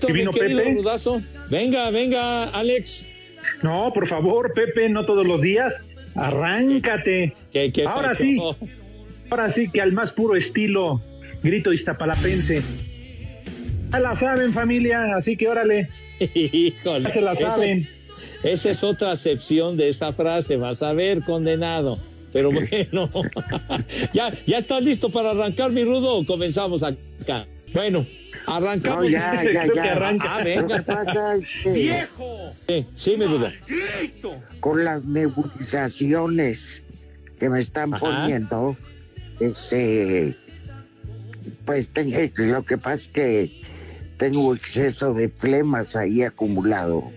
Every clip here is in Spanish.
Perfecto, ¿Y mi vino querido Pepe? Rudazo. Venga, venga, Alex. No, por favor, Pepe, no todos los días. Arráncate. ¿Qué- qué Ahora pasó? sí, ahora sí que al más puro estilo, grito iztapalapense. Ya la saben, familia, así que órale, Híjole. ya se la saben. Esa es otra acepción de esa frase. Vas a ver, condenado. Pero bueno, ya, ya estás listo para arrancar, mi rudo. Comenzamos acá. Bueno, arrancamos. No, ya, ya, Creo que ya. arranca. Ah, Lo venga. que pasa es que ¡Viejo! Sí, sí, mi rudo. con las nebulizaciones que me están Ajá. poniendo, este, pues te- lo que pasa es que tengo exceso de flemas ahí acumulado.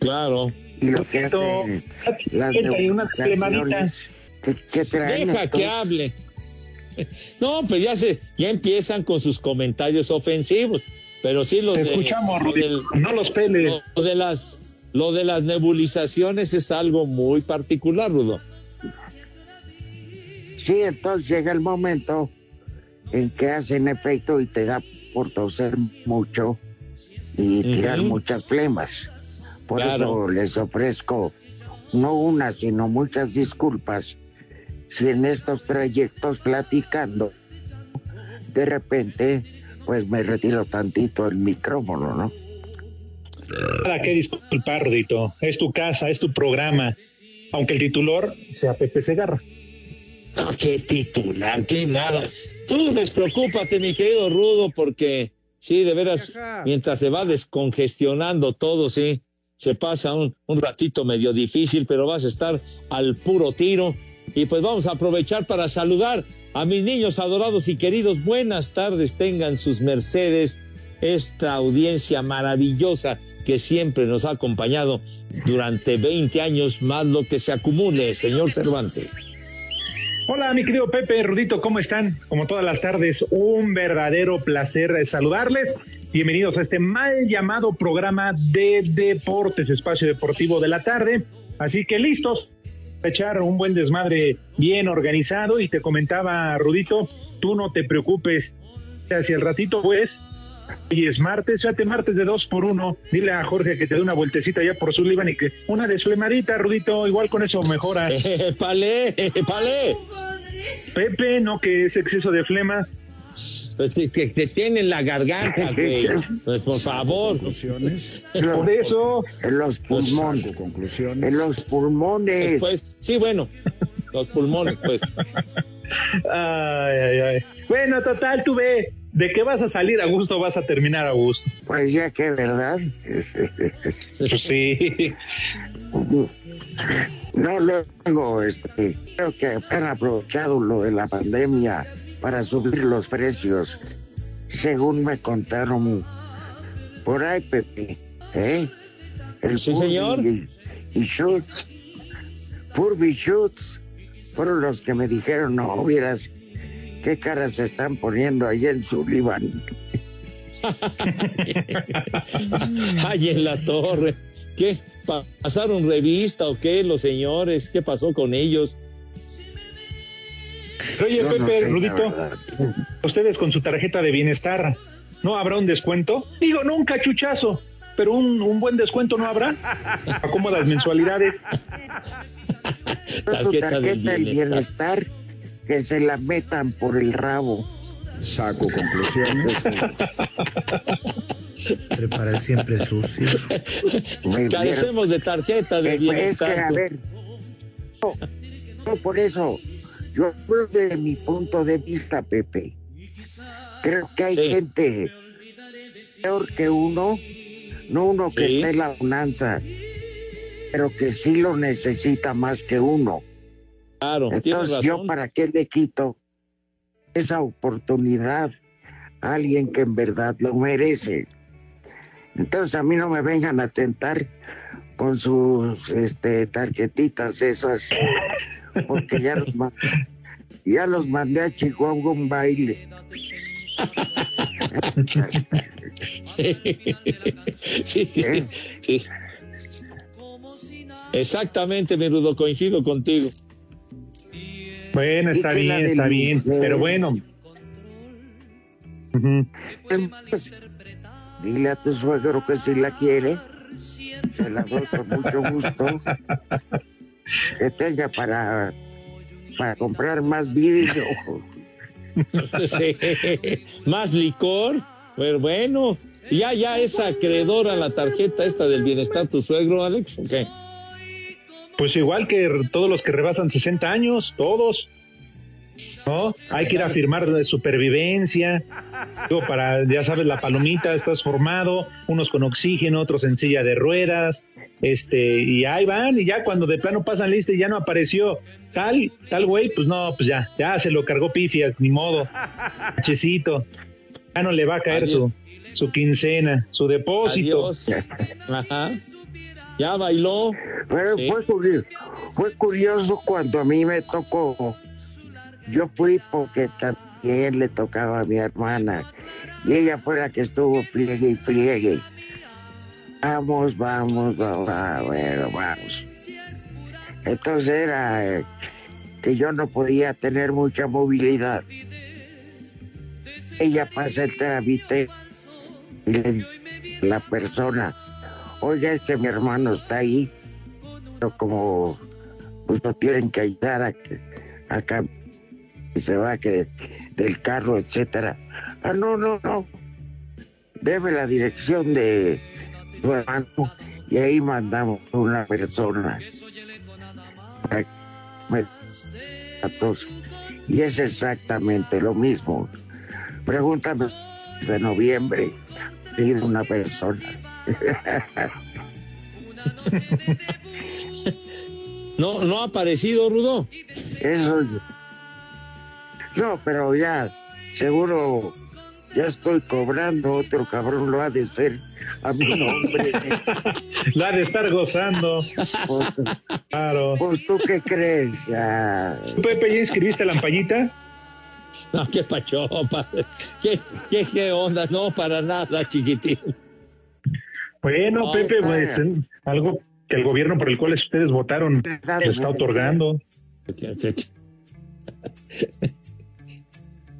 Claro. Y lo que hacen las nebulizaciones que, que traen Deja estos- que hable. No, pues ya se, ya empiezan con sus comentarios ofensivos. Pero sí los Te de- escuchamos, lo Rudy. del- No los peles. Lo de las lo de las nebulizaciones es algo muy particular, Rudo. Sí, entonces llega el momento en que hacen efecto y te da por toser mucho y tirar muchas flemas. Por Claro. eso les ofrezco no una, sino muchas disculpas si en estos trayectos platicando de repente pues me retiro tantito el micrófono, ¿no? Nada que disculpar, Rudito. Es tu casa, es tu programa. Aunque el titular sea Pepe Segarra. No, qué titular, qué nada. Tú despreocúpate, mi querido Rudo, porque sí, de veras, mientras se va descongestionando todo, sí, se pasa un, un ratito medio difícil, pero vas a estar al puro tiro. Y pues vamos a aprovechar para saludar a mis niños adorados y queridos. Buenas tardes, tengan sus mercedes esta audiencia maravillosa que siempre nos ha acompañado durante 20 años más lo que se acumule, señor Cervantes. Hola, mi querido Pepe, Rudito, ¿cómo están? Como todas las tardes, un verdadero placer saludarles. Bienvenidos a este mal llamado programa de deportes, espacio deportivo de la tarde. Así que listos echar un buen desmadre bien organizado. Y te comentaba, Rudito, tú no te preocupes. Hacia el ratito, pues, hoy es martes, fíjate, martes de dos por uno. Dile a Jorge que te dé una vueltecita ya por Sullivan y que una de flemadita, Rudito, igual con eso mejora. Eh, palé, eh, palé. Pepe, no que es exceso de flemas. Pues que, que te tienen la garganta, güey. Pues por favor. Por eso, En los pulmones. En los pulmones. Pues, sí, bueno, los pulmones, pues. ay, ay, ay. Bueno, total, tú ve, de que vas a salir a gusto, vas a terminar a gusto. Pues ya que, ¿verdad? Pues sí. No, luego, este, creo que han aprovechado lo de la pandemia para subir los precios, según me contaron por ahí, Pepe. ¿eh? El Sí, señor. Y, y Schutz, Furby Schutz, fueron los que me dijeron, no, vieras qué caras se están poniendo ahí en Sullivan. Ay, en la torre. ¿Qué? Pa- ¿Pasaron revista o qué los señores? ¿Qué pasó con ellos? Oye, Yo no Pepe, sé, Rudito, ustedes con su tarjeta de bienestar, ¿no habrá un descuento? Digo, no un cachuchazo, pero un, un buen descuento no habrá. A cómodas mensualidades. Su Tarjeta del bienestar. bienestar, que se la metan por el rabo. Saco conclusiones. Prepara el siempre sucio. Carecemos de tarjeta de pues, es que, bienestar. a ver, no, no, por eso, yo hablo de mi punto de vista, Pepe. Creo que hay Sí. gente peor que uno, no uno que Sí. esté en la bonanza, pero que sí lo necesita más que uno. Claro, Entonces, yo para qué le quito esa oportunidad a alguien que en verdad lo merece. Entonces, a mí no me vengan a tentar con sus este, tarjetitas esas, porque ya los, ma- ya los mandé a Chihuahua un baile. sí, sí, ¿Eh? sí. Exactamente, mi Rudo, coincido contigo. Bueno, está bien, está bien, pero bueno. Pues, dile a tu suegro que si la quiere, se la doy con mucho gusto. Que tenga para, para comprar más vidrio. Sí. Más licor. Pero bueno, ya, ya es acreedora la tarjeta esta del bienestar tu suegro, Alex. ¿o qué? Pues igual que todos los que rebasan 60 años, todos. ¿No? Hay que ir a firmar de supervivencia. Digo, para, ya sabes, la palomita, estás formado, unos con oxígeno, otros en silla de ruedas, este, y ahí van, y ya cuando de plano pasan lista y ya no apareció tal, tal güey, pues no, pues ya, ya se lo cargó pifia, ni modo. Checito. Ya no le va a caer su, su quincena, su depósito. Adiós. Ajá. Ya bailó. Pero Sí. fue, curioso, fue curioso cuando a mí me tocó. Yo fui porque también le tocaba a mi hermana. Y ella fue la que estuvo friegue y friegue. Vamos, vamos, vamos, bueno, vamos. Entonces era eh, que yo no podía tener mucha movilidad. Ella pasa el trámite y le a la persona, oiga, es que mi hermano está ahí, pero como pues lo tienen que ayudar a que acá y se va que del carro, etcétera. Ah, no, no, no. Debe la dirección de tu hermano y ahí mandamos una persona para que me. Y es exactamente lo mismo. Pregúntame de noviembre y de una persona. No, no ha aparecido, Rudo. Eso es. No, pero ya, seguro, ya estoy cobrando, otro cabrón lo ha de ser a mi nombre. La ha de estar gozando. Pues, Claro. pues, tú qué crees. Ah, ¿Tú, Pepe, ya inscribiste la ampallita? No, qué pachopa. ¿Qué, qué, qué onda? No, para nada, chiquitín. Bueno, No, Pepe, pues eh, algo que el gobierno por el cual ustedes votaron se está otorgando.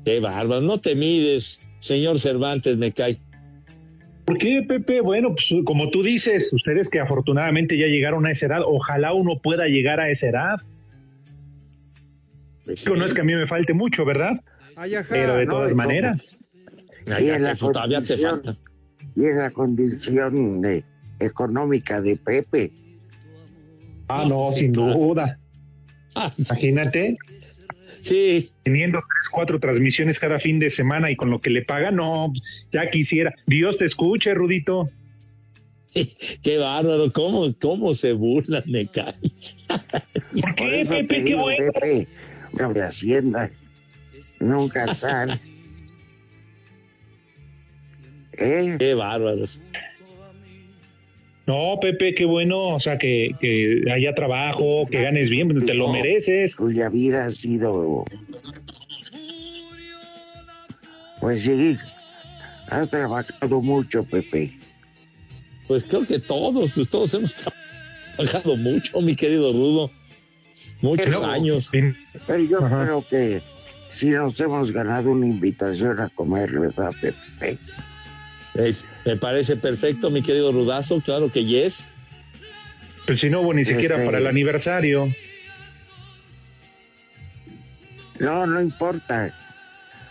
Qué bárbaro. No te mides, señor Cervantes, me cae. ¿Por qué, Pepe? Bueno, pues como tú dices, ustedes que afortunadamente ya llegaron a esa edad, ojalá uno pueda llegar a esa edad. Pues Digo, no es que a mí me falte mucho, ¿verdad? Ay, ajá, Pero de no, todas maneras. Ay, Y en todavía te condición- falta. Y en la condición eh, económica de Pepe. Ah, no, sin duda. Ah, Imagínate, sí, teniendo tres, cuatro transmisiones cada fin de semana y con lo que le pagan, no, ya quisiera. Dios te escuche, Rudito. qué bárbaro. ¿Cómo, cómo se burlan, me cae? ¿Por Por qué, eso te Pepe? Qué digo, bueno. Pepe, no de Hacienda. Nunca sale. ¿Eh? Qué bárbaros. No, Pepe, qué bueno. O sea, que, que haya trabajo, que ganes bien, pues, te lo mereces. cuya vida ha sido, pues sí, Has trabajado mucho, Pepe. Pues creo que todos, pues todos hemos trabajado mucho, mi querido Rudo. Muchos Pero- años. Pero yo Ajá. creo que si nos hemos ganado una invitación a comer, ¿verdad, Pepe? Es- me parece perfecto, mi querido Rudazo. Claro que yes. Pues si no hubo ni siquiera Este- para el aniversario. No, no importa.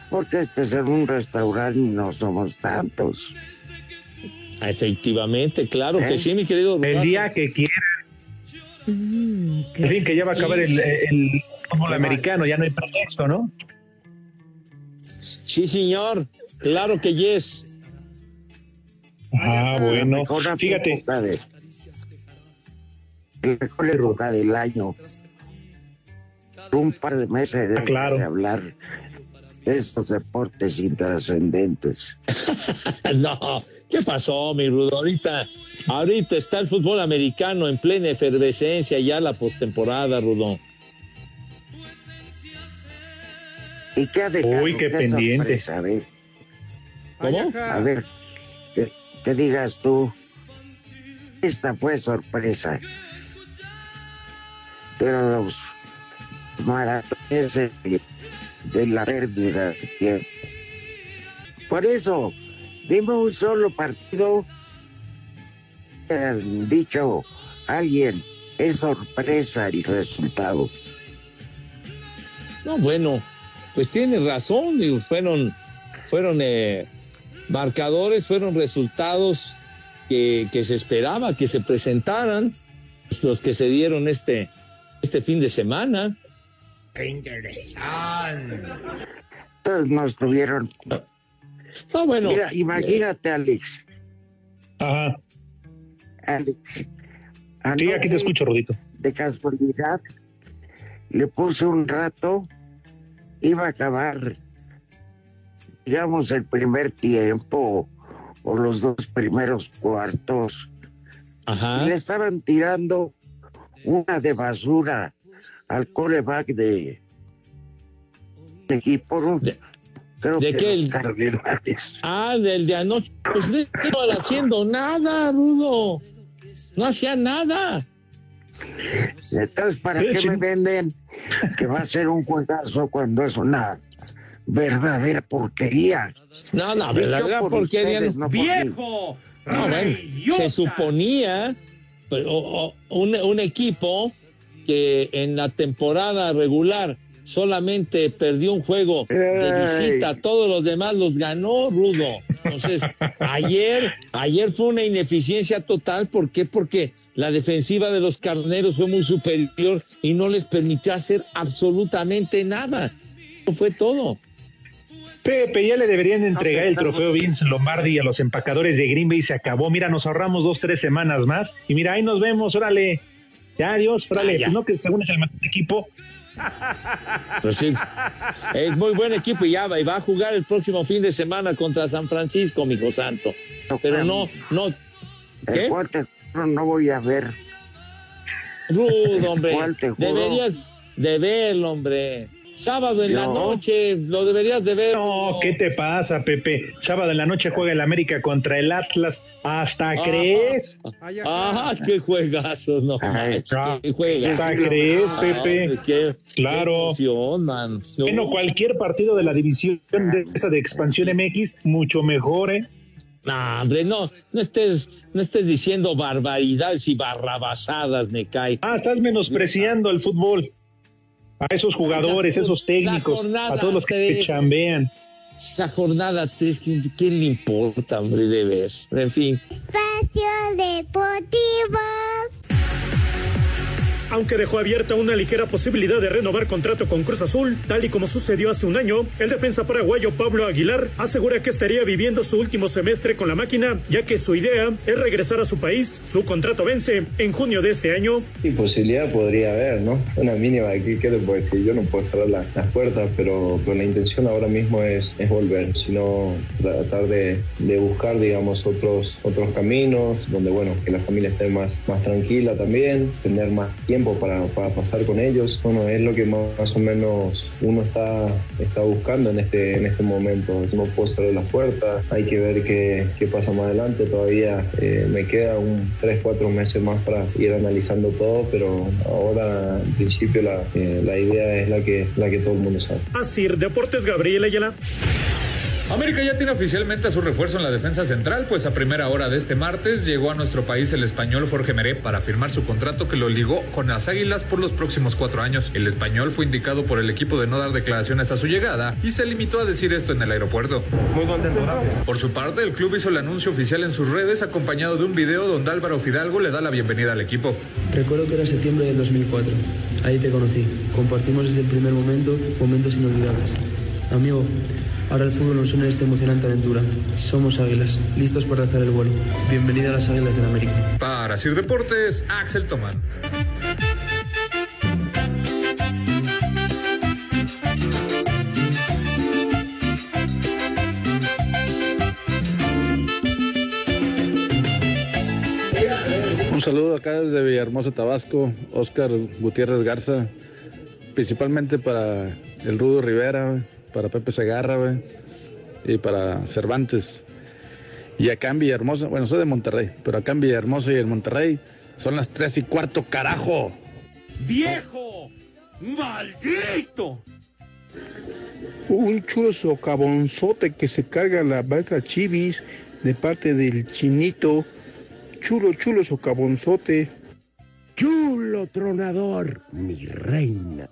Porque este es un restaurante y no somos tantos. Efectivamente, claro que ¿Eh? sí, mi querido Rudazo. El día que quiera. Mm, En fin, que ya va a acabar el, el fútbol americano, ya no hay pretexto, ¿no? Sí, señor. Claro que yes. Ah, bueno. Mejor Fíjate, época de- la mejor época del año. Un par de meses de, Ah, claro. de hablar de estos deportes intrascendentes. No, ¿qué pasó, mi Rudo? Ahorita, ahorita está el fútbol americano en plena efervescencia, ya la postemporada, Rudo. ¿Y qué ha dejado? Uy, qué pendiente. sorpresa, a ver, ¿Cómo? a ver, que, digas tú. Esta fue sorpresa. Pero los maratones de, la pérdida de tiempo. Por eso, dime un solo partido. dicho alguien, es sorpresa el resultado. No, bueno, pues tiene razón, fueron, fueron eh, marcadores, fueron resultados que, que se esperaba que se presentaran, pues, los que se dieron este, este fin de semana. Entonces no estuvieron. No, bueno, Mira, imagínate, Alex. ajá. Alex. Sí, aquí te escucho, Rodito. De casualidad, le puse un rato, iba a acabar, digamos, el primer tiempo o los dos primeros cuartos. ajá. Le estaban tirando una de basura al coreback de de equipo. De- Creo ¿de que qué? los Cardenales. Ah, del de anoche. Pues no estaba haciendo nada, Rudo. No hacía nada. Entonces, ¿para qué me venden que va a ser un juegazo cuando es una verdadera porquería? No, no, verdadera por porquería. ustedes, no. no por mí. ¡Viejo! No, se suponía pues, o- o- un, un equipo que en la temporada regular solamente perdió un juego de visita, todos los demás los ganó Rudo. Entonces, ayer, ayer fue una ineficiencia total. ¿Por qué? Porque la defensiva de los carneros fue muy superior y no les permitió hacer absolutamente nada. Eso fue todo. Pepe, ya le deberían entregar el trofeo Vince Lombardi a los empacadores de Green Bay y se acabó. Mira, nos ahorramos dos, tres semanas más. Y mira, ahí nos vemos, órale. Ya, adiós, órale. Ah, ya. Pues no, que según es el mejor equipo. Pues sí, es muy buen equipo y ya va, y va a jugar el próximo fin de semana contra San Francisco, mijo santo. Pero no, no, El ¿qué? cual te juro no voy a ver. Rudo, hombre. ¿Cuál te juro? Deberías de verlo, hombre. Sábado en la noche, lo deberías de ver. No, ¿qué te pasa, Pepe? Sábado en la noche juega el América contra el Atlas. ¿Hasta Ah. crees? Ah, qué juegazos, no Ay, qué juegazos. ¿Hasta crees, Ah, Pepe? hombre, qué- Claro. qué emoción, man. No. Bueno, cualquier partido de la división de esa de expansión MX, mucho mejor, ¿eh? No, hombre, no, no estés, no estés diciendo barbaridades y barrabasadas, me cae. Ah, estás menospreciando el fútbol. A esos jugadores, La- esos técnicos, jornada a todos los que te chambean. La jornada 3, ¿quién, quién le importa, hombre, de ver? En fin. Espacio Deportivo. Aunque dejó abierta una ligera posibilidad de renovar contrato con Cruz Azul, tal y como sucedió hace un año, el defensa paraguayo Pablo Aguilar asegura que estaría viviendo su último semestre con la máquina, ya que su idea es regresar a su país. Su contrato vence en junio de este año. Y posibilidad podría haber, ¿no? Una mínima, ¿qué, qué te puedo decir? Yo no puedo cerrar la- las puertas, pero, pero la intención ahora mismo es, es volver, sino tratar de, de buscar, digamos, otros, otros caminos, donde, bueno, que la familia esté más, más tranquila también, tener más tiempo tiempo para, para pasar con ellos. Bueno, es lo que más, más o menos uno está, está buscando en este, en este momento. No puedo cerrar las puertas, hay que ver qué, qué pasa más adelante. Todavía eh, me queda un 3, 4 meses más para ir analizando todo, pero ahora en principio la, eh, la idea es la que, la que todo el mundo sabe. Así, Deportes Gabriel Ayala. América ya tiene oficialmente a su refuerzo en la defensa central, pues a primera hora de este martes llegó a nuestro país el español Jorge Meré para firmar su contrato que lo ligó con las Águilas por los próximos cuatro años. El español fue indicado por el equipo de no dar declaraciones a su llegada y se limitó a decir esto en el aeropuerto. Muy contento, gracias. Por su parte, el club hizo el anuncio oficial en sus redes acompañado de un video donde Álvaro Fidalgo le da la bienvenida al equipo. Recuerdo que era septiembre del 2004. Ahí te conocí. Compartimos desde el primer momento momentos inolvidables. Amigo, ahora el fútbol nos une en esta emocionante aventura. Somos águilas, listos para hacer el vuelo. Bienvenida a las águilas del América. Para Sir Deportes, Axel Tomán. Un saludo acá desde Villahermosa, Tabasco, Oscar Gutiérrez Garza, principalmente para el Rudo Rivera, para Pepe Segarra güey, y para Cervantes. Y acá en Villahermosa, bueno, soy de Monterrey, pero acá en Villahermosa y en Monterrey son las tres y cuarto, carajo. ¡Viejo! ¡Maldito! Un chulo socavonzote que se carga la maestra Chivis de parte del chinito. Chulo, chulo socavonzote. Chulo tronador, mi reina.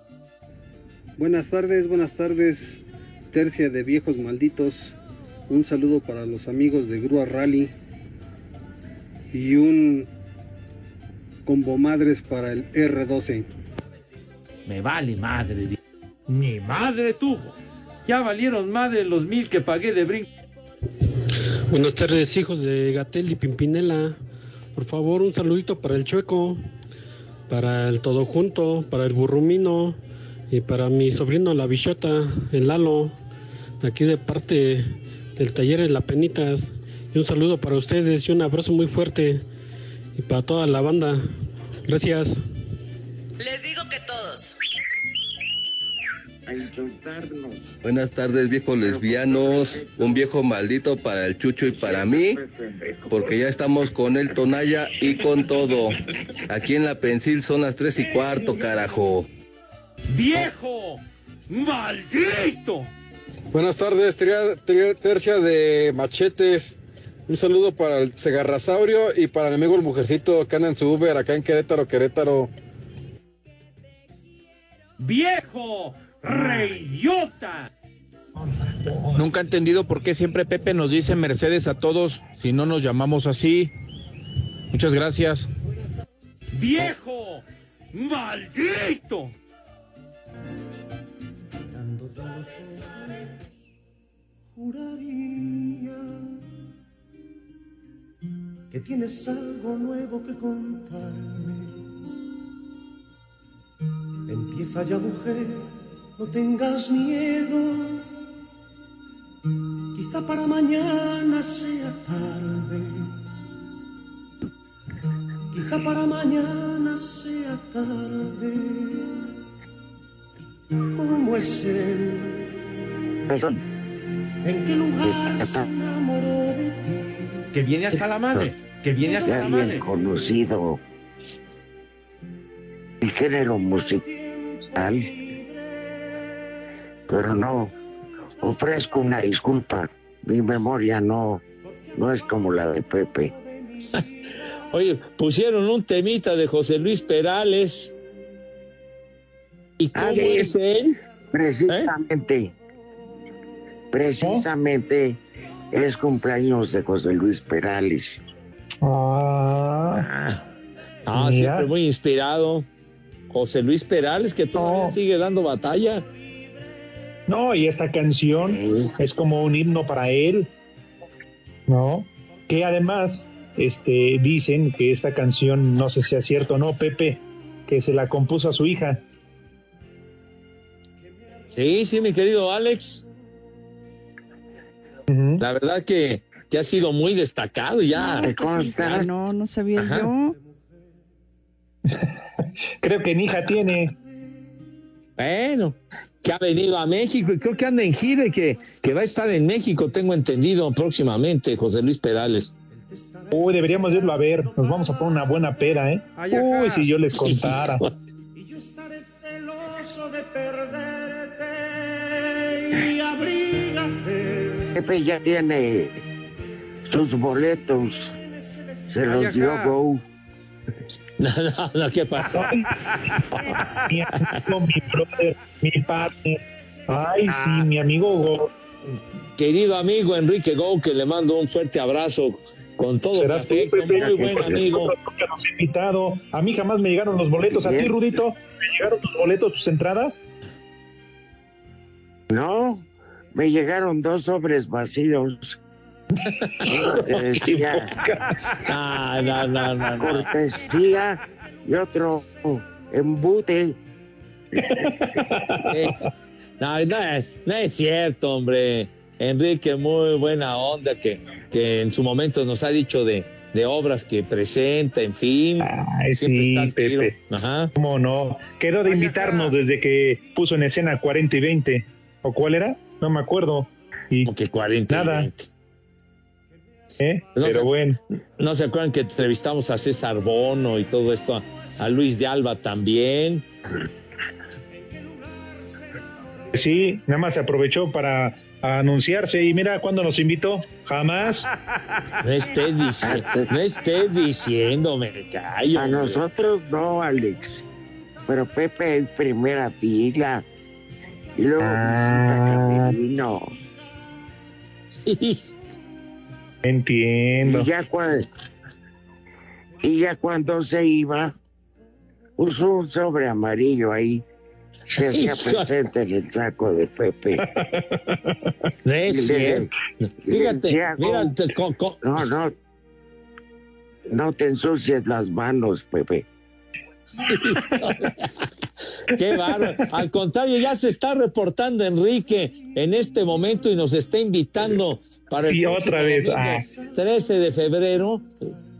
Buenas tardes, buenas tardes, tercia de viejos malditos. Un saludo para los amigos de Grúa Rally y un combo madres para el R12. Me vale madre. Ni madre tuvo. Ya valieron madre los mil que pagué de brinco. Buenas tardes, hijos de Gatel y Pimpinela. Por favor, un saludito para el Chueco, para el Todo Junto, para el Burrumino y para mi sobrino La Bichota, el Lalo, aquí de parte del taller de La Penitas. Y un saludo para ustedes y un abrazo muy fuerte y para toda la banda. Gracias. Les digo que todos. A insultarnos. Buenas tardes, viejos lesbianos. Un viejo maldito para el Chucho y para mí, porque ya estamos con el Tonaya y con todo. Aquí en la Pensil son las tres y cuarto, carajo. ¡Viejo! ¡Maldito! Buenas tardes, tria- tria- tercia de machetes. Un saludo para el Segarrasaurio y para mi amigo el mujercito que anda en su Uber acá en Querétaro, Querétaro. ¡Viejo! ¡Reyota! Nunca he entendido por qué siempre Pepe nos dice Mercedes a todos si no nos llamamos así. Muchas gracias. ¡Viejo! ¡Maldito! Juraría que tienes algo nuevo que contarme. Empieza ya, mujer, no tengas miedo. Quizá para mañana sea tarde. Quizá para mañana sea tarde. ¿Cómo es él? ¿En qué lugar se enamoró de ti? Que viene hasta la madre. Que viene hasta Ya la bien madre. conocido el género musical, pero no, ofrezco una disculpa, mi memoria no, no es como la de Pepe. Oye, pusieron un temita de José Luis Perales. ¿Y cómo Ah, de- es él? Precisamente, precisamente es cumpleaños de José Luis Perales. Ah, Mira. siempre muy inspirado. José Luis Perales, que todavía sigue dando batalla. No, y esta canción es como un himno para él, ¿no? Que además, este, dicen que esta canción, no sé si es cierto o no, Pepe, que se la compuso a su hija. Sí, sí, mi querido Alex. La verdad que, que ha sido muy destacado ya. Ah, no, no sabía Ajá. yo. Creo que ni hija tiene. Bueno, que ha venido a México y creo que anda en gira y que, que va a estar en México, tengo entendido, próximamente, José Luis Perales. Uy, deberíamos irlo a ver. Nos vamos a poner una buena pera, ¿eh? Uy, si yo les contara. celoso de perderte y abrígate. Pepe ya tiene sus boletos. Se Ay, los dio. Go. No, no, no, ¿qué pasó? mi amigo, mi brother, mi padre. Ay, sí, mi amigo Go. Querido amigo Enrique Gou, que le mando un fuerte abrazo con todo Pepe, muy buen porque amigo. nos invitado. A mí jamás me llegaron los boletos. ¿A ti. Rudito? ¿Te llegaron tus boletos, tus entradas? No, me llegaron dos sobres vacíos. Que decía No, no, no, no, no. cortesía y otro embute. Eh, No, no es, no es cierto, hombre. Enrique, muy buena onda, que, que en su momento nos ha dicho de, de obras que presenta, en fin. Ay, sí. Pepe. Ajá. ¿Cómo no? Quedó de invitarnos desde que puso en escena 40 y 20. ¿O cuál era? No me acuerdo. Y Como que 40. y Nada. 20. ¿eh? No Pero bueno. ¿No se acuerdan que entrevistamos a César Bono y todo esto? A, a Luis de Alba también. Sí, nada más se aprovechó para anunciarse y mira cuándo nos invitó. Jamás. No estés, dici- no estés diciéndome, callo. A nosotros no, Alex. Pero Pepe en primera fila. Y luego Ah. visita Camerino. Entiendo. Y ya, cua- y ya cuando se iba, puso un sobre amarillo ahí. Se hacía presente en el saco de Pepe. Fíjate, decía, mira, te- co- co- No, no. No te ensucies las manos, Pepe. Qué bárbaro. Al contrario, ya se está reportando Enrique en este momento y nos está invitando para el Y otra vez, ah. 13 de febrero.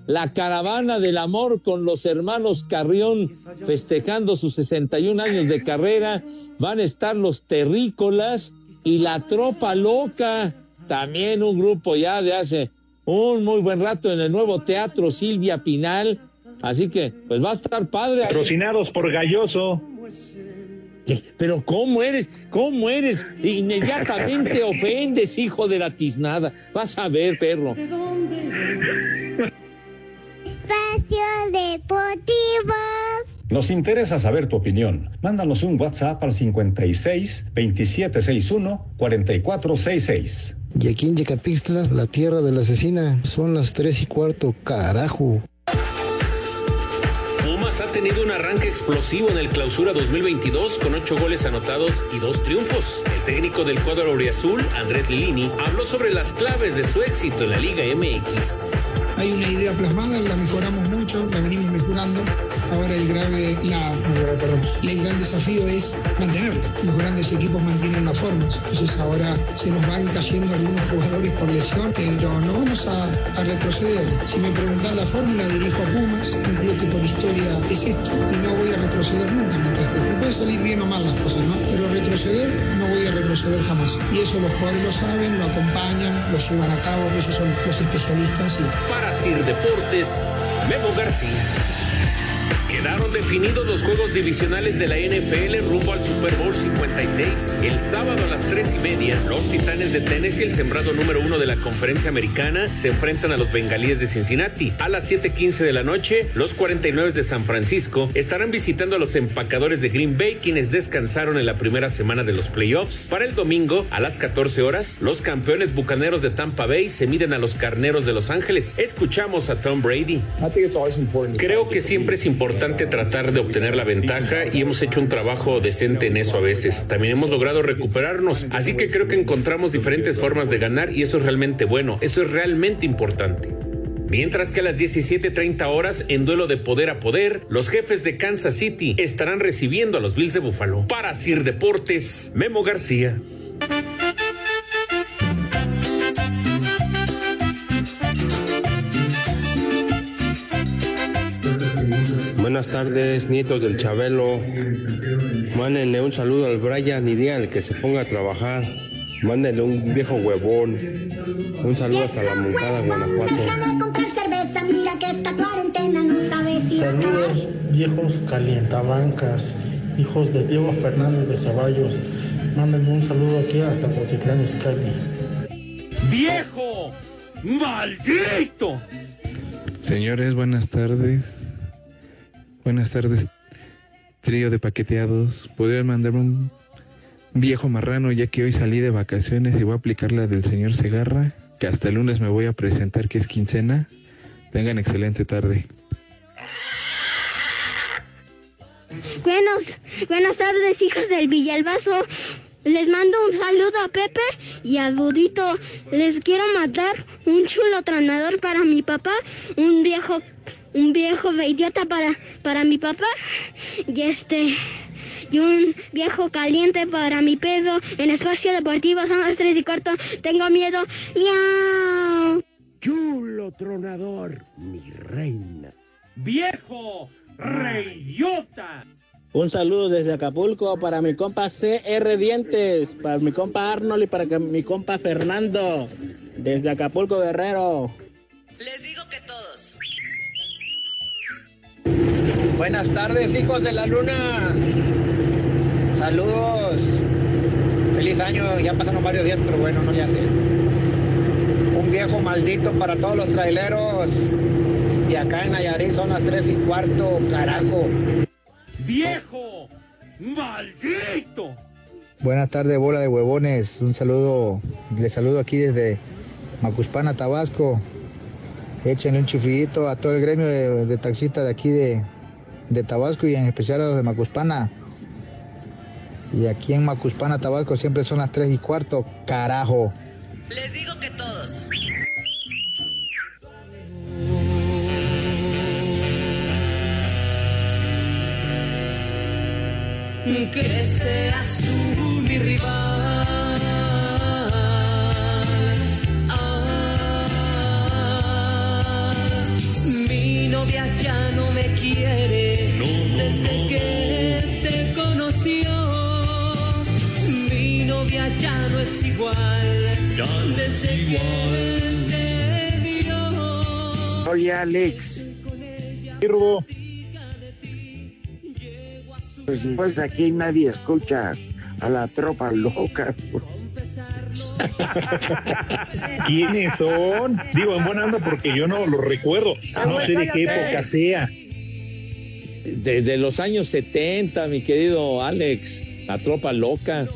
La caravana del amor con los hermanos Carrión festejando sus 61 años de carrera. Van a estar los terrícolas y la tropa loca. También un grupo ya de hace un muy buen rato en el nuevo teatro Silvia Pinal. Así que, pues va a estar padre. Patrocinados por Galloso. Pero ¿cómo eres? ¿Cómo eres? Inmediatamente ofendes, hijo de la tiznada. Vas a ver, perro. Espacio Deportivo. Nos interesa saber tu opinión. Mándanos un WhatsApp al 56 2761 4466. Y aquí en Yecapixtla, la tierra de la asesina, son las tres y cuarto, carajo. Tenido arranque explosivo en el clausura 2022 con ocho goles anotados y dos triunfos. El técnico del cuadro auriazul, Andrés Lilini, habló sobre las claves de su éxito en la Liga MX. Hay una idea plasmada, la mejoramos mucho, la venimos mejorando. Ahora el grave, la, perdón, el gran desafío es mantenerla. Los grandes equipos mantienen las formas. Entonces ahora se nos van cayendo algunos jugadores por lesión, pero no vamos a, a retroceder. Si me preguntan la fórmula, dirijo a Pumas, un club que por historia es esto, y no voy a retroceder nunca. Mientras tanto. puede salir bien o mal las cosas, ¿no? Pero retroceder, no voy a retroceder jamás. Y eso los jugadores lo saben, lo acompañan, lo llevan a cabo, ellos son los especialistas. Y... Para Sir Deportes, Memo García. Quedaron definidos los juegos divisionales de la NFL rumbo al Super Bowl 56. El sábado a las 3 y media, los Titanes de Tennessee, el sembrado número uno de la conferencia americana, se enfrentan a los Bengalíes de Cincinnati. A las 7:15 de la noche, los 49 de San Francisco estarán visitando a los empacadores de Green Bay, quienes descansaron en la primera semana de los playoffs. Para el domingo, a las 14 horas, los campeones bucaneros de Tampa Bay se miden a los carneros de Los Ángeles. Escuchamos a Tom Brady. Creo que siempre es importante tratar de obtener la ventaja y hemos hecho un trabajo decente en eso a veces. También hemos logrado recuperarnos, así que creo que encontramos diferentes formas de ganar y eso es realmente bueno, eso es realmente importante. Mientras que a las 17:30 horas, en duelo de poder a poder, los jefes de Kansas City estarán recibiendo a los Bills de Buffalo. Para Sir Deportes, Memo García. Buenas tardes, nietos del Chabelo. Mándenle un saludo al Brian y díganle que se ponga a trabajar. Mándenle un viejo huevón. Un saludo hasta la Moncada, Guanajuato. cerveza, mira que esta cuarentena no sabe si va a acabar. Saludos, viejos calientabancas, hijos de Diego Fernández de Ceballos. Mándenme un saludo aquí hasta Cotitlán Izcalli. ¡Viejo! ¡Maldito! Señores, buenas tardes. Buenas tardes, trío de paqueteados. ¿Podrían mandarme un viejo marrano ya que hoy salí de vacaciones y voy a aplicar la del señor Segarra? Que hasta el lunes me voy a presentar que es quincena. Tengan excelente tarde. Buenos, buenas tardes, hijos del Villalbazo. Les mando un saludo a Pepe y a Budito. Les quiero mandar un chulo tronador para mi papá, un viejo, un viejo idiota para, para mi papá y este y un viejo caliente para mi pedo en espacio deportivo. Son las tres y cuarto. Tengo miedo. Miau. Chulo tronador, mi reina. ¡Viejo! ¡Reyota! Un saludo desde Acapulco para mi compa CR Dientes, para mi compa Arnold y para que- mi compa Fernando, desde Acapulco Guerrero. Les digo que todos. Buenas tardes, hijos de la luna. Saludos. Feliz año. Ya pasaron varios días, pero bueno, no le hace. Un viejo maldito para todos los traileros. Y acá en Nayarit son las tres y cuarto, carajo. ¡Viejo! ¡Maldito! Buenas tardes, bola de huevones. Un saludo, les saludo aquí desde Macuspana, Tabasco. Échenle un chifridito a todo el gremio de, de taxistas de aquí de, de Tabasco y en especial a los de Macuspana. Y aquí en Macuspana, Tabasco siempre son las 3 y cuarto, carajo. Les digo que todos. que seas tú mi rival. Novia ya no me quiere desde que te conoció. Mi novia ya no es igual desde que te vio. Oye, Alex. Pues, pues aquí nadie escucha a la tropa loca. ¿Quiénes son? Digo, en buena onda porque yo no lo recuerdo. No sé de qué época sea. Desde los años 70, mi querido Alex, la tropa loca.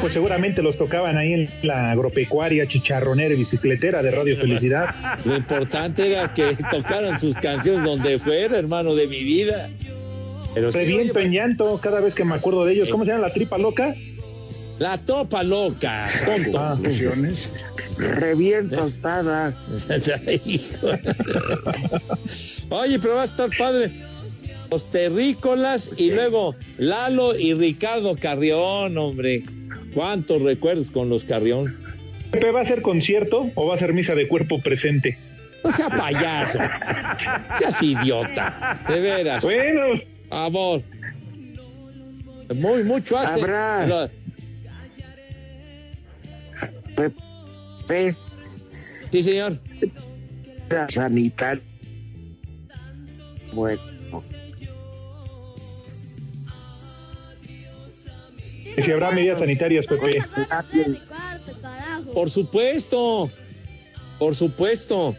Pues seguramente los tocaban ahí en la agropecuaria, chicharronera y bicicletera de Radio Felicidad. Lo importante era que tocaran sus canciones donde fuera, hermano de mi vida. Pero sí, Reviento en llanto cada vez que me acuerdo de ellos. ¿Cómo se llama la tripa loca? La tropa loca, tonto. Ah. Reviento tostada. Hijo. Oye, pero va a estar padre. Los terrícolas y luego Lalo y Ricardo Carrión, hombre. ¿Cuántos recuerdos con los Carrión? ¿Pepe va a ser concierto o va a ser misa de cuerpo presente? No sea payaso. Seas idiota. De veras. Bueno. Amor. Muy, mucho hace. Habrá. Lo- Pepe. Sí, señor. Sanitario. Bueno. Si habrá medidas sanitarias, Pepe. Por supuesto. Por supuesto.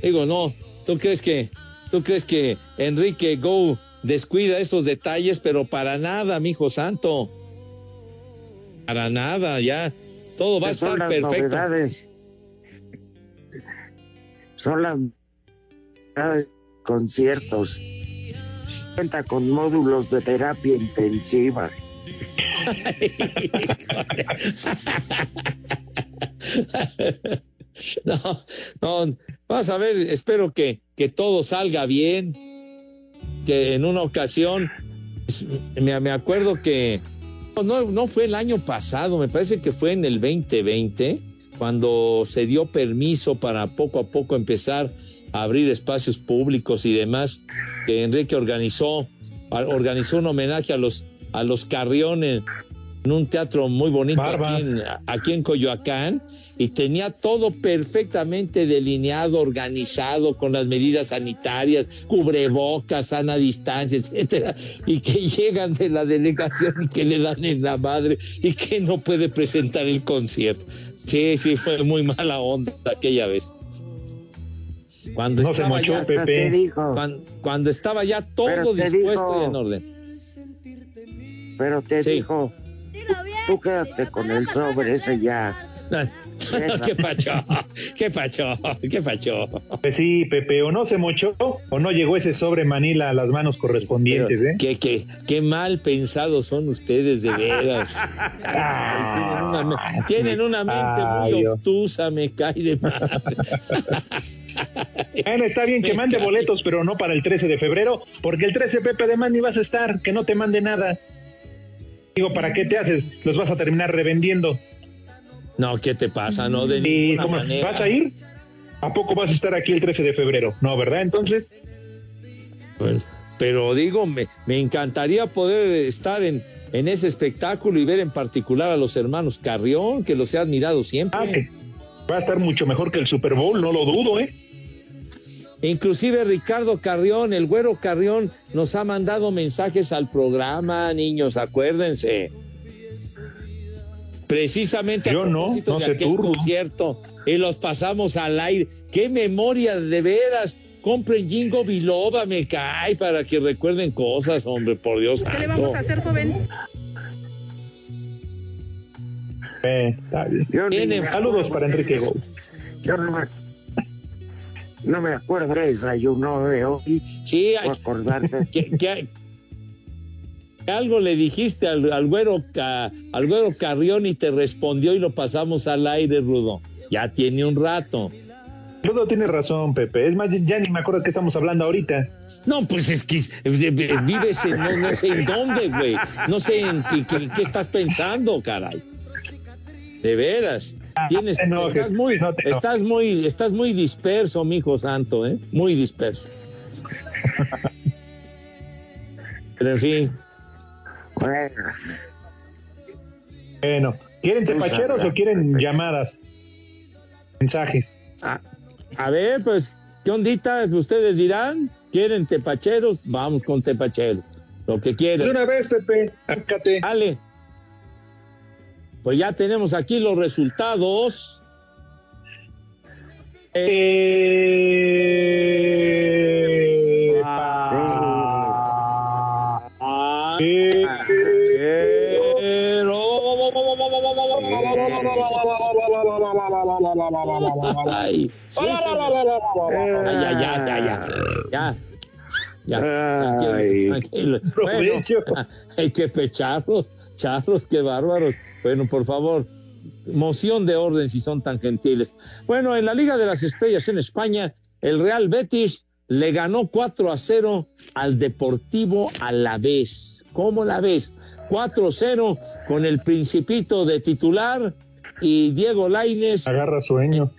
Digo, no. ¿Tú crees que, tú crees que Enrique Go descuida esos detalles? Pero para nada, mi hijo santo. Para nada, ya. Todo va a son estar las perfecto. novedades. Son las novedades, conciertos. Cuenta con módulos de terapia intensiva. No, no, vamos a ver, espero que, que todo salga bien. Que en una ocasión, me, me acuerdo que no, no fue el año pasado, me parece que fue en el 2020, cuando se dio permiso para poco a poco empezar abrir espacios públicos y demás, que Enrique organizó, a- organizó un homenaje a los, a los un teatro muy bonito aquí en, aquí en Coyoacán y tenía todo perfectamente delineado, organizado con las medidas sanitarias, cubrebocas, sana distancia, etcétera, y que llegan de la delegación y que le dan en la madre y que no puede presentar el concierto. Sí, sí, fue muy mala onda aquella vez. Cuando No se estaba mochó, ya, Pepe. Cuando, cuando estaba ya todo dispuesto dijo- y en orden. Pero te Sí. dijo, tú quédate con el sobre ese ya. ¿Qué pacho? ¿Qué pacho? ¿Qué pacho? Pues sí, Pepe, o no se mochó o no llegó ese sobre Manila a las manos correspondientes, ¿eh? Qué, qué, qué mal pensados son ustedes, de veras. Ay, tienen, una, me- tienen una mente Ay, muy obtusa, me cae de madre. Bueno, está bien que mande boletos, pero no para el 13 de febrero, porque el 13, Pepe, además ni vas a estar, que no te mande nada. Digo, ¿para qué te haces? Los vas a terminar revendiendo. No, ¿qué te pasa? No, de ¿Y ninguna cómo- manera. ¿Vas a ir? ¿A poco vas a estar aquí el 13 de febrero? No, ¿verdad? Entonces, Pues, Pero digo, me, me encantaría poder estar en, en ese espectáculo y ver en particular a los hermanos Carrión, que los he admirado siempre. ah, que va a estar mucho mejor que el Super Bowl, no lo dudo, ¿eh? Inclusive Ricardo Carrión, el güero Carrión, nos ha mandado mensajes al programa, niños, acuérdense. Precisamente Yo a no, propósito no de aquel Rudo. concierto y los pasamos al aire. ¡Qué memoria de veras! Compren Jingo Biloba, me cae, para que recuerden cosas, hombre, por Dios. ¿Qué le vamos a hacer, joven? Eh, Tienen Saludos para Enrique no me, no acuerdo de desayuno de hoy. Sí, Por acordarte. que, que- que algo le dijiste al, al güero Ca- al güero Carrión y te respondió y lo pasamos al aire, Rudo. Ya tiene un rato. Rudo tiene razón, Pepe. Es más, ya ni me acuerdo de qué estamos hablando ahorita. No, pues es que eh, eh, vives en no, no sé en dónde, güey. No sé en qué, qué- qué estás pensando, caray. De veras. Tienes, enojes, estás, muy, no te estás, muy, estás muy disperso, mijo santo, ¿eh? Muy disperso. Pero en fin, Bueno, Bueno, ¿quieren tepacheros o quieren llamadas? Mensajes. A, a ver, pues, ¿qué onditas ustedes dirán? ¿Quieren tepacheros? Vamos con tepacheros. Lo que De quieran. una vez, Pepe. Dale. Pues ya tenemos aquí los resultados. Eh, Ah, Ay, sí, sí. Ya, ya, ya, ya, ya. Ya. Ya. Ay. Tranquilo, tranquilo. Bueno, Provecho. hay que pecharlos, charros, qué bárbaros. Bueno, por favor, moción de orden si son tan gentiles. Bueno, en la Liga de las Estrellas en España, el Real Betis le ganó 4 a 0 al Deportivo Alavés. ¿Cómo la ves? 4-0 con el Principito de titular y Diego Laines agarra sueño.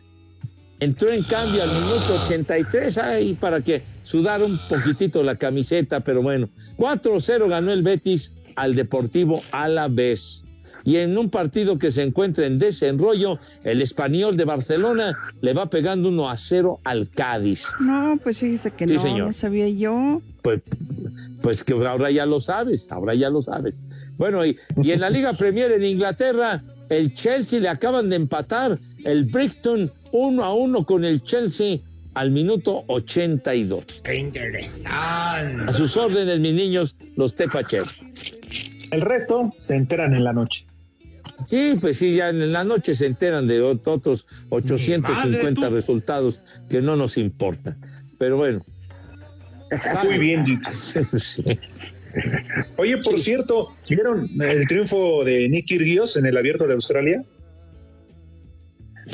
entró en cambio al minuto 83 ahí para que sudara un poquitito la camiseta, pero bueno, 4-0 ganó el Betis al Deportivo Alavés. Y en un partido que se encuentra en desenrollo, el español de Barcelona le va pegando 1 a 0 al Cádiz. No, pues fíjese que Sí, no, señor. no sabía yo. Pues, pues que ahora ya lo sabes, ahora ya lo sabes. Bueno, y, y en la Liga Premier en Inglaterra, el Chelsea le acaban de empatar el Brighton 1 a 1 con el Chelsea al minuto 82. ¡Qué interesante! A sus órdenes, mis niños, los tepacheros. El resto se enteran en la noche. Sí, pues sí, ya en la noche se enteran de ot- otros 850 Madre, resultados que no nos importan. Pero bueno. Muy bien. Sí. Oye, por cierto, ¿vieron el triunfo de Nick Kyrgios en el Abierto de Australia?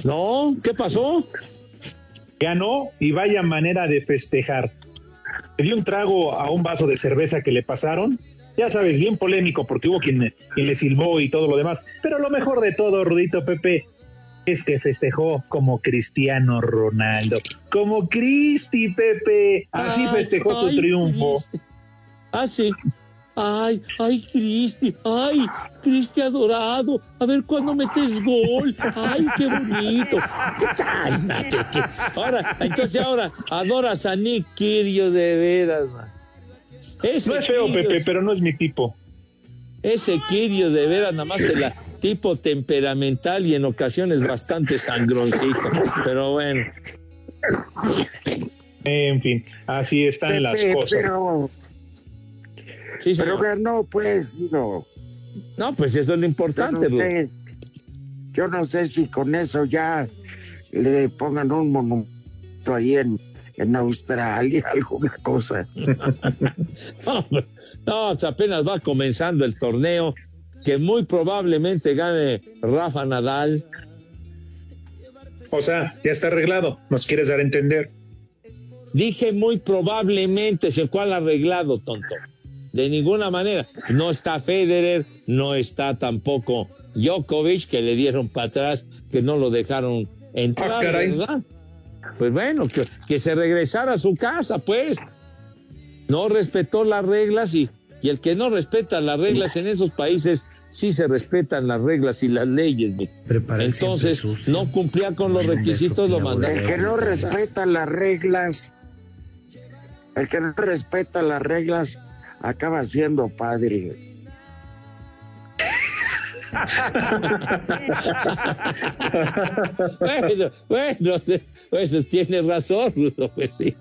No, ¿qué pasó? Ganó y vaya manera de festejar. Le dio un trago a un vaso de cerveza que le pasaron. Ya sabes, bien polémico porque hubo quien, quien le silbó y todo lo demás. Pero lo mejor de todo, Rudito Pepe, es que festejó como Cristiano Ronaldo, como Cristi, Pepe. Así Ay, festejó su ay, triunfo. Cristi. Ah, sí. Ay, ay, Cristi, ay, Cristi adorado. A ver cuándo metes gol. Ay, qué bonito. ¿Qué tal? Ahora, entonces ahora adoras a Nick Kyrgios de veras, man. Ese No es feo, Pepe, pero no es mi tipo. Ese Kirios de veras nada más el tipo temperamental y en ocasiones bastante sangroncito. Pero bueno. En fin, así están las Pepe, cosas. pero, Sí, pero ganó, pues, no. No, pues eso es lo Yo importante, no, Rudo. sé, yo no sé si con eso ya le pongan un monumento ahí en, en Australia, alguna cosa. No, apenas va comenzando el torneo, que muy probablemente gane Rafa Nadal. O sea, ya está arreglado. ¿Nos quieres dar a entender? Dije muy probablemente, ¿se cuál arreglado, tonto? De ninguna manera. No está Federer, no está tampoco Djokovic, que le dieron para atrás, que no lo dejaron entrar, Ah. Pues bueno, que, que se regresara a su casa, pues. No respetó las reglas y, y el que no respeta las reglas en esos países, sí se respetan las reglas y las leyes. Entonces, sucio. no cumplía con los requisitos, lo mandaron. El que no respeta las reglas, el que no respeta las reglas, acaba siendo padre. Bueno, bueno, pues tiene razón, pues sí.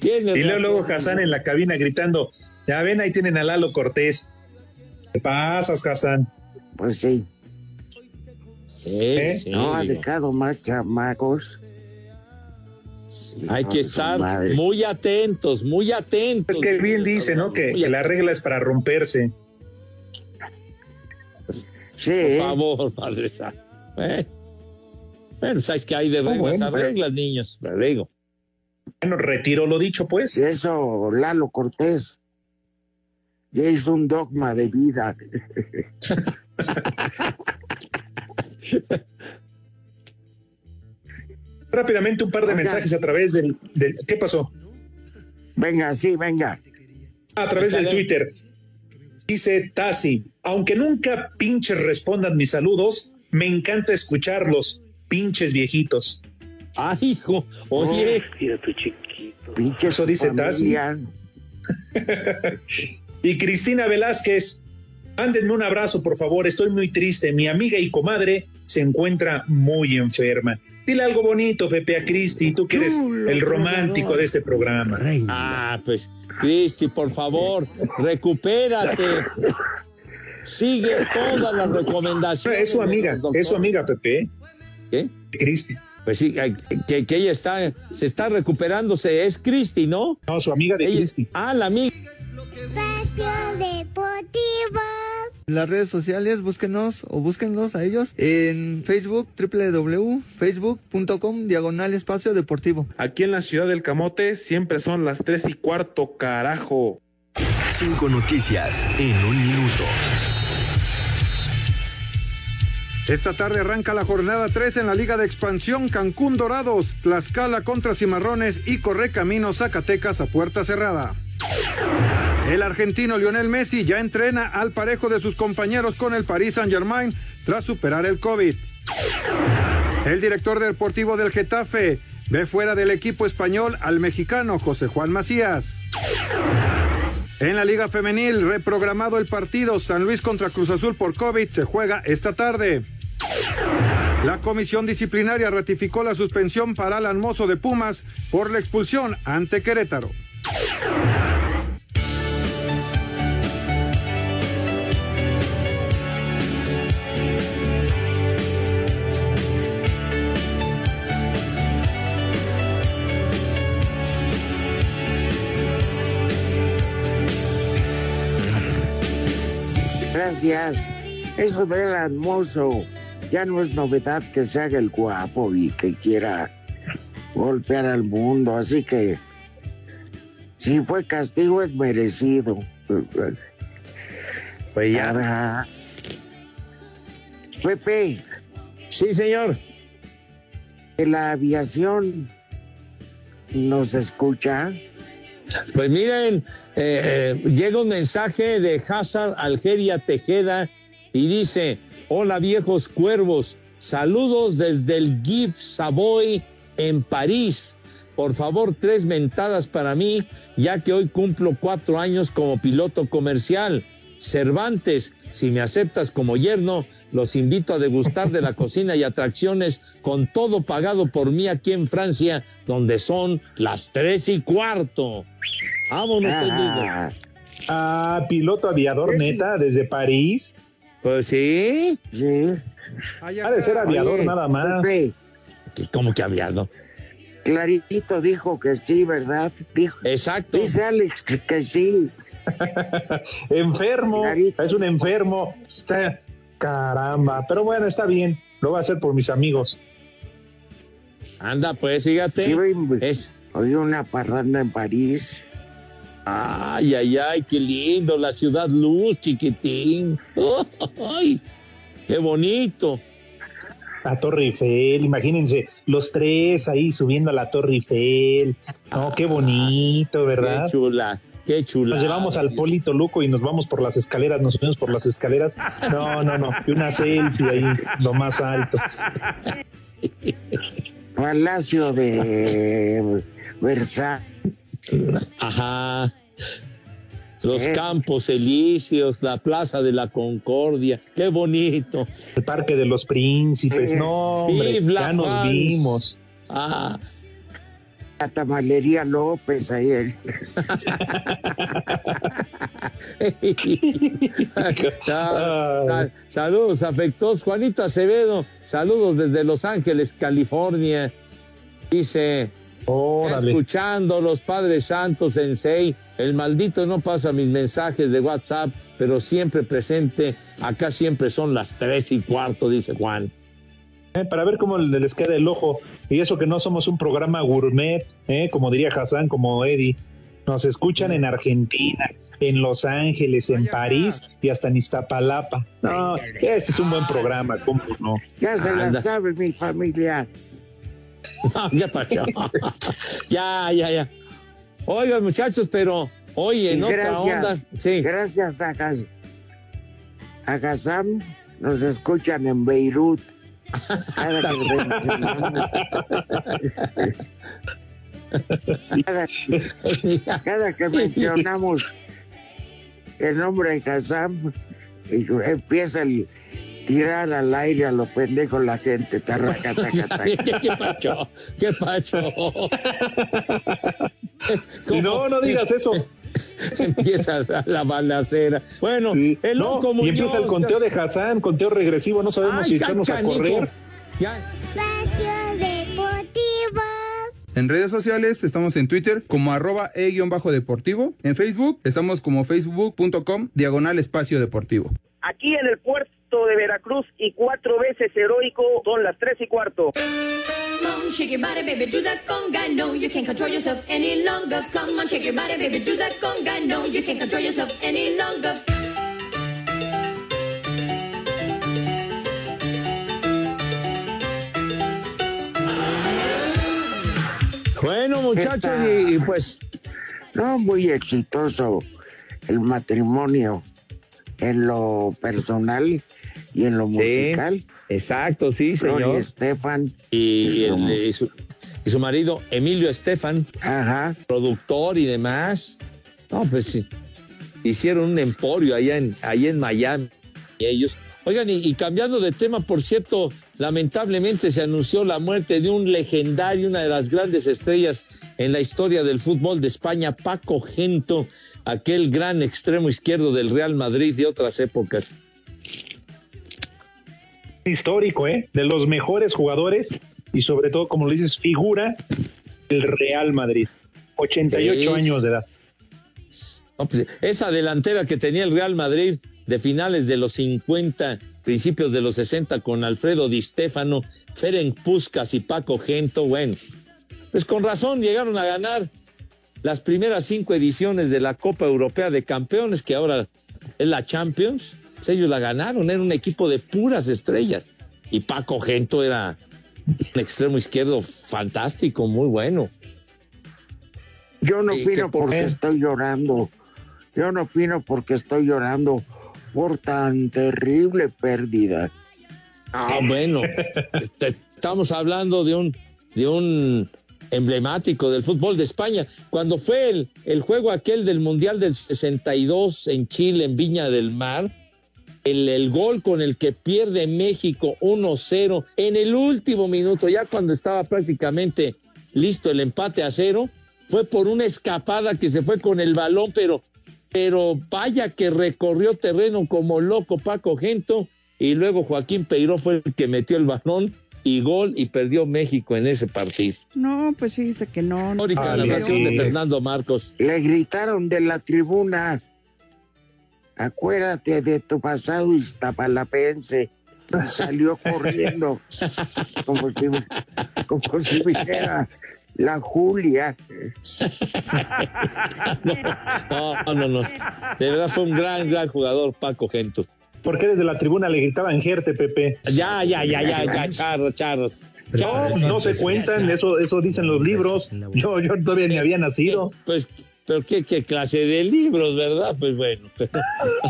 tiene Y luego, luego Hassan en la cabina gritando, ya ven, ahí tienen a Lalo Cortés. ¿Qué pasas, Hassan? Pues sí, Sí, ¿Eh? sí, no ha digo, dejado más chamacos. Hay que estar madre. muy atentos, muy atentos. Es que bien dice, ¿no? Que la regla es para romperse. Sí, Por favor, Padre Santo. Eh. Bueno, ¿sabes que hay de Oh, reglas bueno, a reglas, niños? Te digo. Bueno, retiro lo dicho, pues. eso Lalo Cortés ya hizo un dogma de vida. Rápidamente un par de mensajes a través del, del- ¿Qué pasó? Venga, sí, venga. A través del. Twitter. Dice Tassi, aunque nunca pinches respondan mis saludos, me encanta escucharlos, pinches viejitos. Ay, hijo, oye, Pinche Eso dice familia. Y Cristina Velázquez, mándenme un abrazo, por favor, estoy muy triste. Mi amiga y comadre se encuentra muy enferma. Dile algo bonito, Pepe, a Cristi, tú que eres el romántico de este programa. Ah, pues, Cristi, por favor, recupérate. Sigue todas las recomendaciones. Es su amiga, es su amiga, Pepe. ¿Qué? Cristi. Pues sí, que, que ella está, se está recuperándose. Es Cristi, ¿no? No, su amiga de Ella- Cristi. Ah, la amiga. Espacio Deportivo. En las redes sociales, búsquenos o búsquenlos a ellos en Facebook, www.facebook.com, diagonal espacio deportivo. Aquí en la ciudad del Camote siempre son las tres y cuarto, carajo. Cinco noticias en un minuto. Esta tarde arranca la jornada 3 en la Liga de Expansión Cancún Dorados, Tlaxcala contra Cimarrones y Correcaminos Zacatecas a puerta cerrada. El argentino Lionel Messi ya entrena al parejo de sus compañeros con el Paris Saint-Germain tras superar el COVID. El director deportivo del Getafe ve fuera del equipo español al mexicano José Juan Macías. En la Liga Femenil, reprogramado el partido San Luis contra Cruz Azul por COVID, se juega esta tarde. La comisión disciplinaria ratificó la suspensión para Alan Mozo de Pumas por la expulsión ante Querétaro. Gracias. Eso del hermoso ya no es novedad que se haga el guapo y que quiera golpear al mundo. Así que si fue castigo es merecido. Pues ya. Ahora, Pepe, Sí, señor. La aviación nos escucha. Pues miren, eh, eh, llega un mensaje de Hazard Algeria Tejeda y dice, hola viejos cuervos, saludos desde el GIF Savoy en París. Por favor, tres mentadas para mí, ya que hoy cumplo cuatro años como piloto comercial. Cervantes, si me aceptas como yerno, los invito a degustar de la cocina y atracciones con todo pagado por mí aquí en Francia, donde son las tres y cuarto. Vámonos, Ah, ah, piloto aviador neta desde París. Pues sí. Sí. Ha de ser aviador Oye, nada más. ¿Cómo que aviador? Clarito dijo que sí, ¿verdad? Dijo, Exacto. dice Alex que sí. enfermo, es un enfermo. Está, caramba, pero bueno, está bien. Lo voy a hacer por mis amigos. Anda, pues, fíjate. Sí, Es- oí una parranda en París. Ay, ay, ay, qué lindo, la ciudad luz, chiquitín. Ay, qué bonito. La Torre Eiffel, imagínense, los tres ahí subiendo a la Torre Eiffel. No, qué bonito, ¿verdad? Qué chula, qué chula. Nos llevamos al Polito Luco y nos vamos por las escaleras, nos subimos por las escaleras. No, no, no, y una selfie ahí, lo más alto. Palacio de Versalles. Ajá. Los campos elíseos, la plaza de la Concordia, qué bonito. El Parque de los Príncipes, no, hombre, ya nos France. vimos. Ah, La tamalería López ayer. Sa- sa- saludos afectuosos. Juanito Acevedo, saludos desde Los Ángeles, California. Dice, Órale. escuchando los Padres Santos en Sei, el maldito no pasa mis mensajes de WhatsApp, pero siempre presente. Acá siempre son las tres y cuarto, dice Juan. Eh, para ver cómo le- les queda el ojo. Y eso que no somos un programa gourmet, eh, como diría Hassan, como Eddie. Nos escuchan en Argentina, en Los Ángeles, en París y hasta en Iztapalapa. No, este es un buen programa, ¿cómo no? Ya se la sabe mi familia. No, ya pasó. ya, ya, ya. Oigan, muchachos, pero oye, en Y otra onda. gracias, Sí. gracias a, Has- a Hassan nos escuchan en Beirut. Cada que mencionamos, cada, cada que mencionamos el nombre de Hassan, empieza el tirar al aire a los pendejos la gente. Tarraca, taca, taca. ¿Qué, qué pacho? ¿Qué pacho? No, no digas eso. Empieza la, la balacera. Bueno, Sí. el No, y empieza el conteo de Hassan, conteo regresivo, no sabemos Ay, si ya, echamos a correr. Ya. Espacio Deportivo. En redes sociales estamos en Twitter como arroba e-deportivo. En Facebook estamos como facebook.com diagonal espacio deportivo. Aquí en el puerto de Veracruz y cuatro veces heroico son las tres y cuarto. Come on, shake your body, baby, do that conga. No, you can't control yourself any longer. Come on, shake your body, baby, do that conga. No, you can't control yourself any longer. Bueno, muchachos, y, y pues No, muy exitoso el matrimonio en lo personal y en lo musical. Exacto, sí, Gloria señor. Estefan. Y, su, y su marido, Emilio Estefan, Ajá. productor y demás. No, pues sí, hicieron un emporio allá en, allá en Miami. Y ellos. Oigan, y, y cambiando de tema, por cierto, lamentablemente se anunció la muerte de un legendario, una de las grandes estrellas en la historia del fútbol de España, Paco Gento, aquel gran extremo izquierdo del Real Madrid de otras épocas. Histórico, ¿eh? De los mejores jugadores y sobre todo, como lo dices, figura del Real Madrid. 88 Sí. años de edad. No, pues, esa delantera que tenía el Real Madrid de finales de los 50, principios de los 60 con Alfredo Di Stéfano, Ferenc Puskas y Paco Gento, bueno, pues con razón llegaron a ganar las primeras cinco ediciones de la Copa Europea de Campeones, que ahora es la Champions. Pues ellos la ganaron, era un equipo de puras estrellas. y Paco Gento era un extremo izquierdo fantástico, muy bueno. Yo no opino que por- porque estoy llorando. Yo no opino porque estoy llorando por tan terrible pérdida. Ah, bueno, este, estamos hablando de un, de un emblemático del fútbol de España. Cuando fue el, el juego aquel del Mundial del 62 en Chile, en Viña del Mar, el, el gol con el que pierde México 1-0 en el último minuto, ya cuando estaba prácticamente listo el empate a cero, fue por una escapada que se fue con el balón, pero, pero vaya que recorrió terreno como loco Paco Gento y luego Joaquín Peiró fue el que metió el balón y gol y perdió México en ese partido. No, pues fíjese que no. no narración de Fernando Marcos. Le gritaron de la tribuna. Acuérdate de tu pasado iztapalapense. Salió corriendo como si, como si viniera la Julia. No, no, no. De verdad fue un gran, gran jugador Paco Gento. ¿Por qué desde la tribuna le gritaban Gerte, Pepe? Ya, ya, ya, ya, ya, charros, charros. No, no se cuentan, eso, eso dicen los libros. Yo, yo todavía ni había nacido. Pues, pero qué, qué clase de libros, ¿verdad? Pues bueno. pero-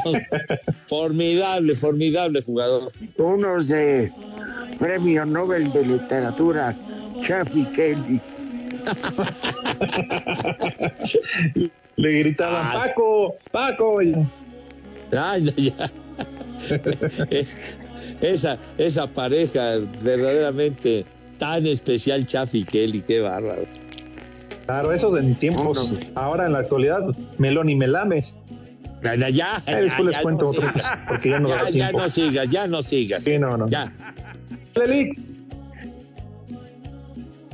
formidable, formidable jugador. Unos de Premio Nobel de Literatura, Chaffy Kelly. Le gritaban, Paco, Paco. y- Ay, no, ya. esa, esa pareja verdaderamente tan especial, Chaffy Kelly, qué bárbaro. Claro, eso en tiempos, ahora en la actualidad, melón y melames. Ya, ya, ya, Ahí después les ya cuento no otro, sigas. porque ya no Ya, da ya tiempo. no sigas, ya no sigas. Sí, no, no. Ya. Lelic,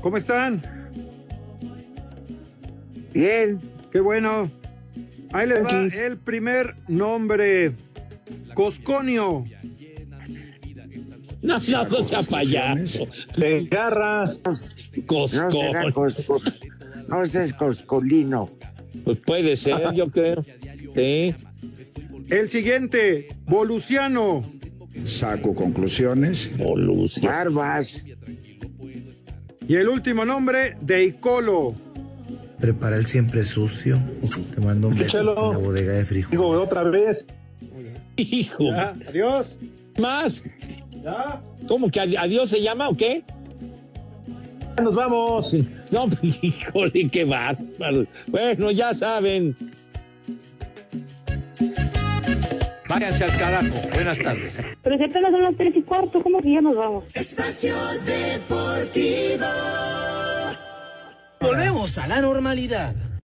¿Cómo están? Bien. Qué bueno. Ahí les va el primer nombre. Cosconio. No, no, no sea payaso. de garra. No será Cosco. No seas Coscolino. Pues puede ser, yo creo. Sí. El siguiente, Voluciano. Saco conclusiones. Bolucio. Barbas. Y el último nombre, Deicolo. Prepara el siempre sucio. Te mando un beso en la bodega de frijoles. Digo, otra vez. Hijo. Ya, adiós. ¿Más? Ya. ¿Cómo que adi- adiós se llama o qué? Nos vamos. No, híjole, qué bárbaro. Bueno, ya saben. Váyanse al carajo. Buenas tardes. Pero si apenas son las tres y cuarto, ¿cómo que ya nos vamos? Espacio Deportivo. Volvemos a la normalidad.